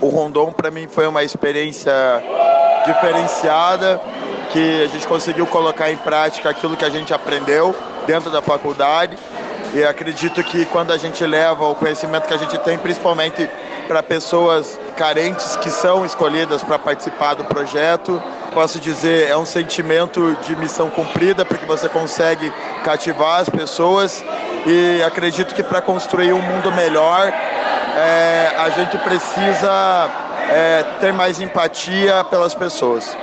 o Rondon para mim foi uma experiência diferenciada, que a gente conseguiu colocar em prática aquilo que a gente aprendeu dentro da faculdade. E acredito que quando a gente leva o conhecimento que a gente tem, principalmente para pessoas carentes que são escolhidas para participar do projeto, posso dizer, é um sentimento de missão cumprida, porque você consegue cativar as pessoas e acredito que para construir um mundo melhor, é, a gente precisa é, ter mais empatia pelas pessoas.